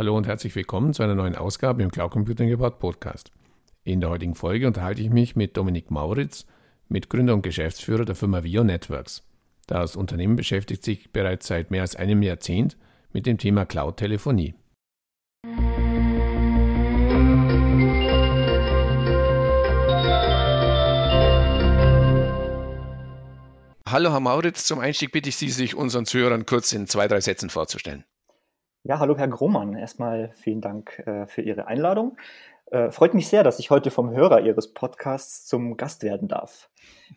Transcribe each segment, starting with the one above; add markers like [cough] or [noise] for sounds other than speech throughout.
Hallo und herzlich willkommen zu einer neuen Ausgabe im Cloud Computing About Podcast. In der heutigen Folge unterhalte ich mich mit Dominik Mauritz, Mitgründer und Geschäftsführer der Firma Vio Networks. Das Unternehmen beschäftigt sich bereits seit mehr als einem Jahrzehnt mit dem Thema Cloud-Telefonie. Hallo Herr Mauritz, zum Einstieg bitte ich Sie, sich unseren Zuhörern kurz in zwei, drei Sätzen vorzustellen. Ja, hallo Herr Grohmann. Erstmal vielen Dank äh, für Ihre Einladung. Äh, freut mich sehr, dass ich heute vom Hörer Ihres Podcasts zum Gast werden darf.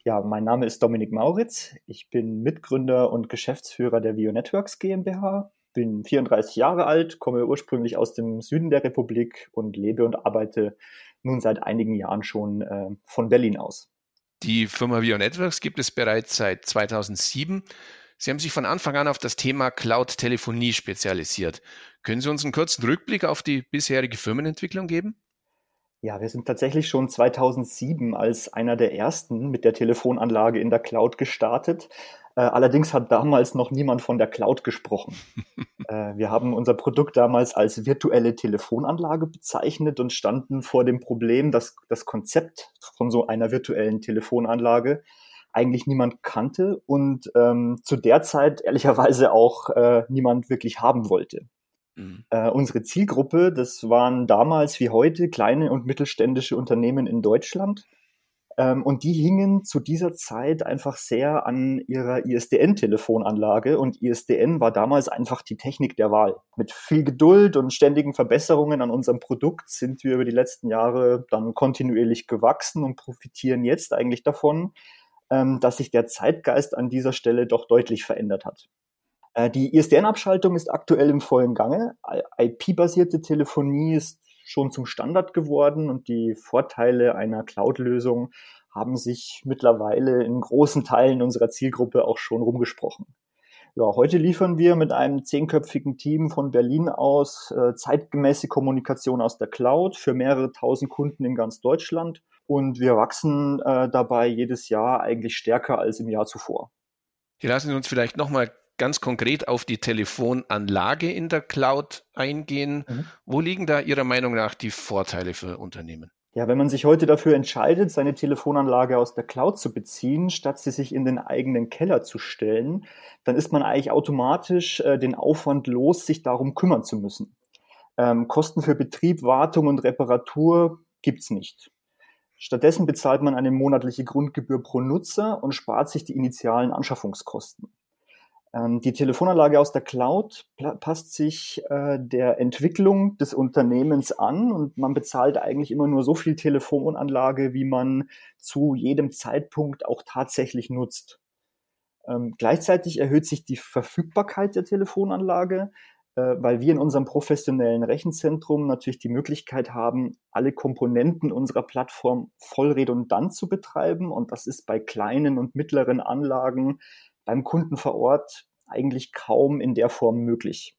Ja, mein Name ist Dominik Mauritz. Ich bin Mitgründer und Geschäftsführer der Vio Networks GmbH. Bin 34 Jahre alt, komme ursprünglich aus dem Süden der Republik und lebe und arbeite nun seit einigen Jahren schon äh, von Berlin aus. Die Firma Vio Networks gibt es bereits seit 2007. Sie haben sich von Anfang an auf das Thema Cloud-Telefonie spezialisiert. Können Sie uns einen kurzen Rückblick auf die bisherige Firmenentwicklung geben? Ja, wir sind tatsächlich schon 2007 als einer der ersten mit der Telefonanlage in der Cloud gestartet. Äh, allerdings hat damals noch niemand von der Cloud gesprochen. [laughs] äh, wir haben unser Produkt damals als virtuelle Telefonanlage bezeichnet und standen vor dem Problem, dass das Konzept von so einer virtuellen Telefonanlage eigentlich niemand kannte und ähm, zu der Zeit ehrlicherweise auch äh, niemand wirklich haben wollte. Mhm. Äh, unsere Zielgruppe, das waren damals wie heute kleine und mittelständische Unternehmen in Deutschland. Ähm, und die hingen zu dieser Zeit einfach sehr an ihrer ISDN-Telefonanlage und ISDN war damals einfach die Technik der Wahl. Mit viel Geduld und ständigen Verbesserungen an unserem Produkt sind wir über die letzten Jahre dann kontinuierlich gewachsen und profitieren jetzt eigentlich davon, dass sich der Zeitgeist an dieser Stelle doch deutlich verändert hat. Äh, die ISDN-Abschaltung ist aktuell im vollen Gange. IP-basierte Telefonie ist schon zum Standard geworden und die Vorteile einer Cloud-Lösung haben sich mittlerweile in großen Teilen unserer Zielgruppe auch schon rumgesprochen. Ja, heute liefern wir mit einem zehnköpfigen Team von Berlin aus äh, zeitgemäße Kommunikation aus der Cloud für mehrere tausend Kunden in ganz Deutschland und wir wachsen äh, dabei jedes Jahr eigentlich stärker als im Jahr zuvor. Hier lassen Sie uns vielleicht nochmal ganz konkret auf die Telefonanlage in der Cloud eingehen. Mhm. Wo liegen da Ihrer Meinung nach die Vorteile für Unternehmen? Ja, wenn man sich heute dafür entscheidet, seine Telefonanlage aus der Cloud zu beziehen, statt sie sich in den eigenen Keller zu stellen, dann ist man eigentlich automatisch äh, den Aufwand los, sich darum kümmern zu müssen. Ähm, Kosten für Betrieb, Wartung und Reparatur gibt's nicht. Stattdessen bezahlt man eine monatliche Grundgebühr pro Nutzer und spart sich die initialen Anschaffungskosten. Ähm, die Telefonanlage aus der Cloud passt sich äh, der Entwicklung des Unternehmens an und man bezahlt eigentlich immer nur so viel Telefonanlage, wie man zu jedem Zeitpunkt auch tatsächlich nutzt. Ähm, gleichzeitig erhöht sich die Verfügbarkeit der Telefonanlage, weil wir in unserem professionellen Rechenzentrum natürlich die Möglichkeit haben, alle Komponenten unserer Plattform voll redundant zu betreiben. Und das ist bei kleinen und mittleren Anlagen beim Kunden vor Ort eigentlich kaum in der Form möglich.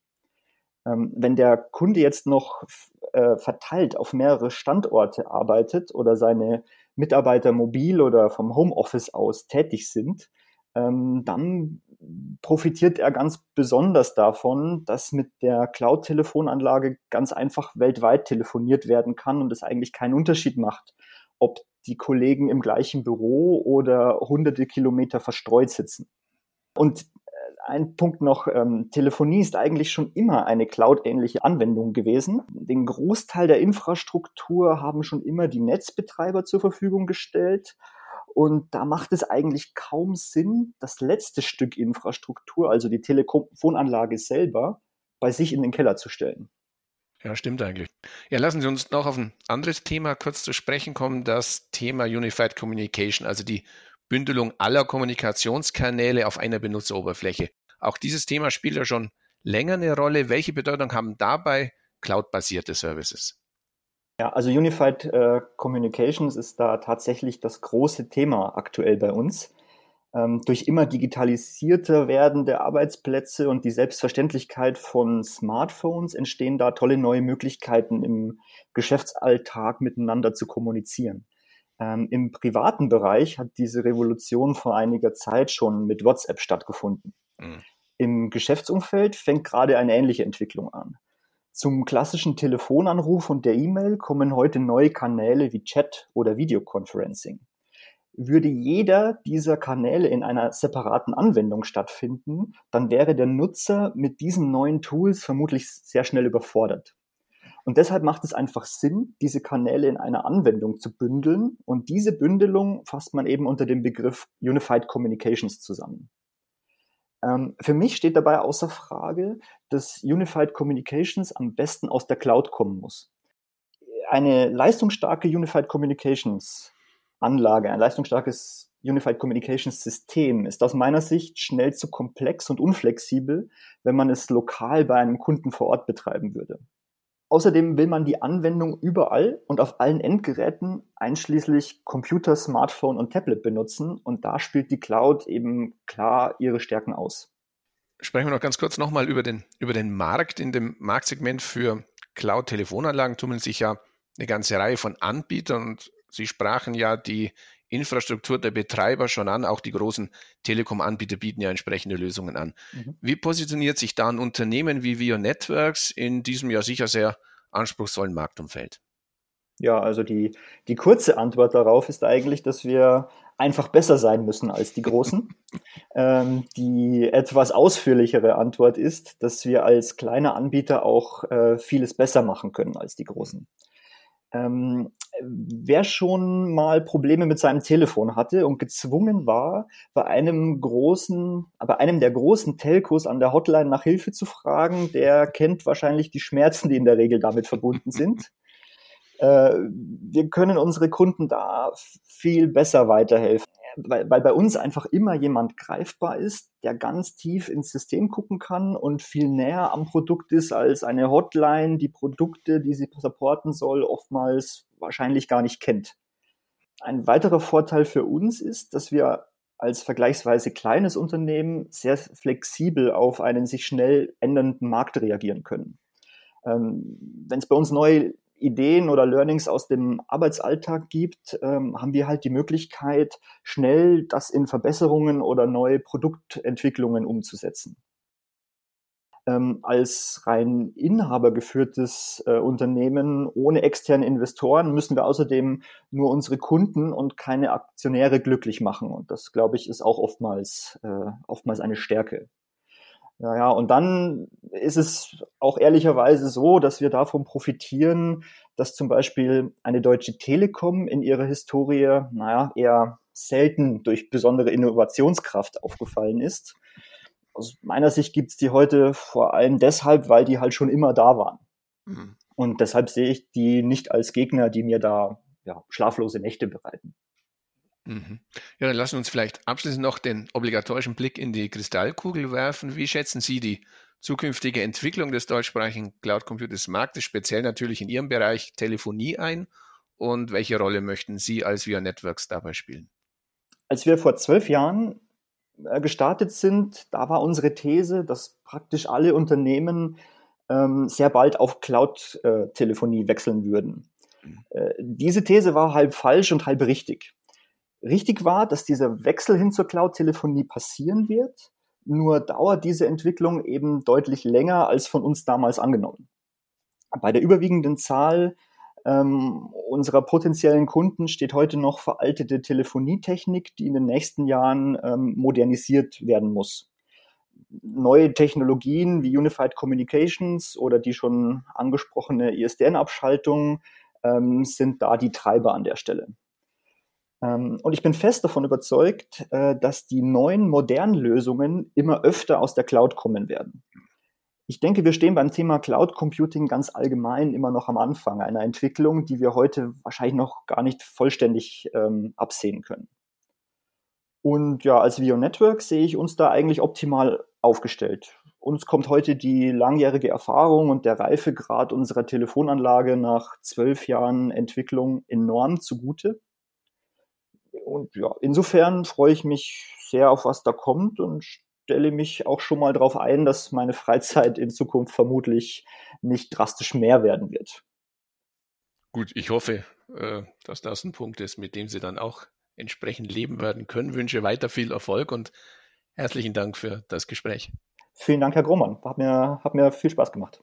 Ähm, wenn der Kunde jetzt noch äh, verteilt auf mehrere Standorte arbeitet oder seine Mitarbeiter mobil oder vom Homeoffice aus tätig sind, ähm, dann profitiert er ganz besonders davon, dass mit der Cloud-Telefonanlage ganz einfach weltweit telefoniert werden kann und es eigentlich keinen Unterschied macht, ob die Kollegen im gleichen Büro oder hunderte Kilometer verstreut sitzen. Und äh, ein Punkt noch, ähm, Telefonie ist eigentlich schon immer eine Cloud-ähnliche Anwendung gewesen. Den Großteil der Infrastruktur haben schon immer die Netzbetreiber zur Verfügung gestellt. Und da macht es eigentlich kaum Sinn, das letzte Stück Infrastruktur, also die Telefonanlage selber, bei sich in den Keller zu stellen. Ja, stimmt eigentlich. Ja, lassen Sie uns noch auf ein anderes Thema kurz zu sprechen kommen, das Thema Unified Communication, also die Bündelung aller Kommunikationskanäle auf einer Benutzeroberfläche. Auch dieses Thema spielt ja schon länger eine Rolle. Welche Bedeutung haben dabei cloud-basierte Services? Ja, also Unified äh, Communications ist da tatsächlich das große Thema aktuell bei uns. Ähm, durch immer digitalisierter werdende Arbeitsplätze und die Selbstverständlichkeit von Smartphones entstehen da tolle neue Möglichkeiten im Geschäftsalltag miteinander zu kommunizieren. Ähm, Im privaten Bereich hat diese Revolution vor einiger Zeit schon mit WhatsApp stattgefunden. Mhm. Im Geschäftsumfeld fängt gerade eine ähnliche Entwicklung an. Zum klassischen Telefonanruf und der E-Mail kommen heute neue Kanäle wie Chat oder Videoconferencing. Würde jeder dieser Kanäle in einer separaten Anwendung stattfinden, dann wäre der Nutzer mit diesen neuen Tools vermutlich sehr schnell überfordert. Und deshalb macht es einfach Sinn, diese Kanäle in einer Anwendung zu bündeln. Und diese Bündelung fasst man eben unter dem Begriff Unified Communications zusammen. Ähm, für mich steht dabei außer Frage, dass Unified Communications am besten aus der Cloud kommen muss. Eine leistungsstarke Unified Communications Anlage, ein leistungsstarkes Unified Communications System ist aus meiner Sicht schnell zu komplex und unflexibel, wenn man es lokal bei einem Kunden vor Ort betreiben würde. Außerdem will man die Anwendung überall und auf allen Endgeräten einschließlich Computer, Smartphone und Tablet benutzen und da spielt die Cloud eben klar ihre Stärken aus. Sprechen wir noch ganz kurz nochmal über den, über den Markt. In dem Marktsegment für Cloud-Telefonanlagen tummeln sich ja eine ganze Reihe von Anbietern und Sie sprachen ja die Infrastruktur der Betreiber schon an. Auch die großen Telekom-Anbieter bieten ja entsprechende Lösungen an. Mhm. Wie positioniert sich da ein Unternehmen wie Vio Networks in diesem ja sicher sehr anspruchsvollen Marktumfeld? Ja, also die, die kurze Antwort darauf ist eigentlich, dass wir einfach besser sein müssen als die Großen. [laughs] ähm, die etwas ausführlichere Antwort ist, dass wir als kleine Anbieter auch äh, vieles besser machen können als die Großen. Ähm, wer schon mal Probleme mit seinem Telefon hatte und gezwungen war, bei einem großen, bei einem der großen Telcos an der Hotline nach Hilfe zu fragen, der kennt wahrscheinlich die Schmerzen, die in der Regel damit verbunden [laughs] sind. Äh, wir können unsere Kunden da viel besser weiterhelfen weil, weil bei uns einfach immer jemand greifbar ist, der ganz tief ins System gucken kann und viel näher am Produkt ist als eine Hotline, die Produkte, die sie supporten soll, oftmals wahrscheinlich gar nicht kennt. Ein weiterer Vorteil für uns ist, dass wir als vergleichsweise kleines Unternehmen sehr flexibel auf einen sich schnell ändernden Markt reagieren können. Ähm, Wenn es bei uns neue Ideen oder Learnings aus dem Arbeitsalltag gibt, ähm, haben wir halt die Möglichkeit, schnell das in Verbesserungen oder neue Produktentwicklungen umzusetzen. Ähm, als rein inhabergeführtes äh, Unternehmen ohne externe Investoren müssen wir außerdem nur unsere Kunden und keine Aktionäre glücklich machen. Und das, glaube ich, ist auch oftmals, äh, oftmals eine Stärke. Naja, und dann ist es auch ehrlicherweise so, dass wir davon profitieren, dass zum Beispiel eine Deutsche Telekom in ihrer Historie, naja, eher selten durch besondere Innovationskraft aufgefallen ist. Aus meiner Sicht gibt es die heute vor allem deshalb, weil die halt schon immer da waren. Mhm. Und deshalb sehe ich die nicht als Gegner, die mir da ja, schlaflose Nächte bereiten. Mhm. Ja, dann lassen wir uns vielleicht abschließend noch den obligatorischen Blick in die Kristallkugel werfen. Wie schätzen Sie die zukünftige Entwicklung des deutschsprachigen Cloud Computers Marktes, speziell natürlich in Ihrem Bereich Telefonie ein? Und welche Rolle möchten Sie als Via Networks dabei spielen? Als wir vor zwölf Jahren äh, gestartet sind, da war unsere These, dass praktisch alle Unternehmen ähm, sehr bald auf Cloud-Telefonie äh, wechseln würden. Mhm. Äh, diese These war halb falsch und halb richtig richtig war, dass dieser Wechsel hin zur Cloud-Telefonie passieren wird. Nur dauert diese Entwicklung eben deutlich länger als von uns damals angenommen. Bei der überwiegenden Zahl ähm, unserer potenziellen Kunden steht heute noch veraltete Telefonietechnik, die in den nächsten Jahren ähm, modernisiert werden muss. Neue Technologien wie Unified Communications oder die schon angesprochene ISDN-Abschaltung ähm, sind da die Treiber an der Stelle. Ähm, und ich bin fest davon überzeugt, äh, dass die neuen modernen Lösungen immer öfter aus der Cloud kommen werden. Ich denke, wir stehen beim Thema Cloud Computing ganz allgemein immer noch am Anfang einer Entwicklung, die wir heute wahrscheinlich noch gar nicht vollständig ähm, absehen können. Und ja, als Vio Network sehe ich uns da eigentlich optimal aufgestellt. Uns kommt heute die langjährige Erfahrung und der Reifegrad unserer Telefonanlage nach zwölf Jahren Entwicklung enorm zugute. Und ja, insofern freue ich mich sehr auf was da kommt und stelle mich auch schon mal darauf ein, dass meine Freizeit in Zukunft vermutlich nicht drastisch mehr werden wird. Gut, ich hoffe, äh, dass das ein Punkt ist, mit dem Sie dann auch entsprechend leben werden können. Wünsche weiter viel Erfolg und herzlichen Dank für das Gespräch. Vielen Dank, Herr Grohmann. Hat mir, hat mir viel Spaß gemacht.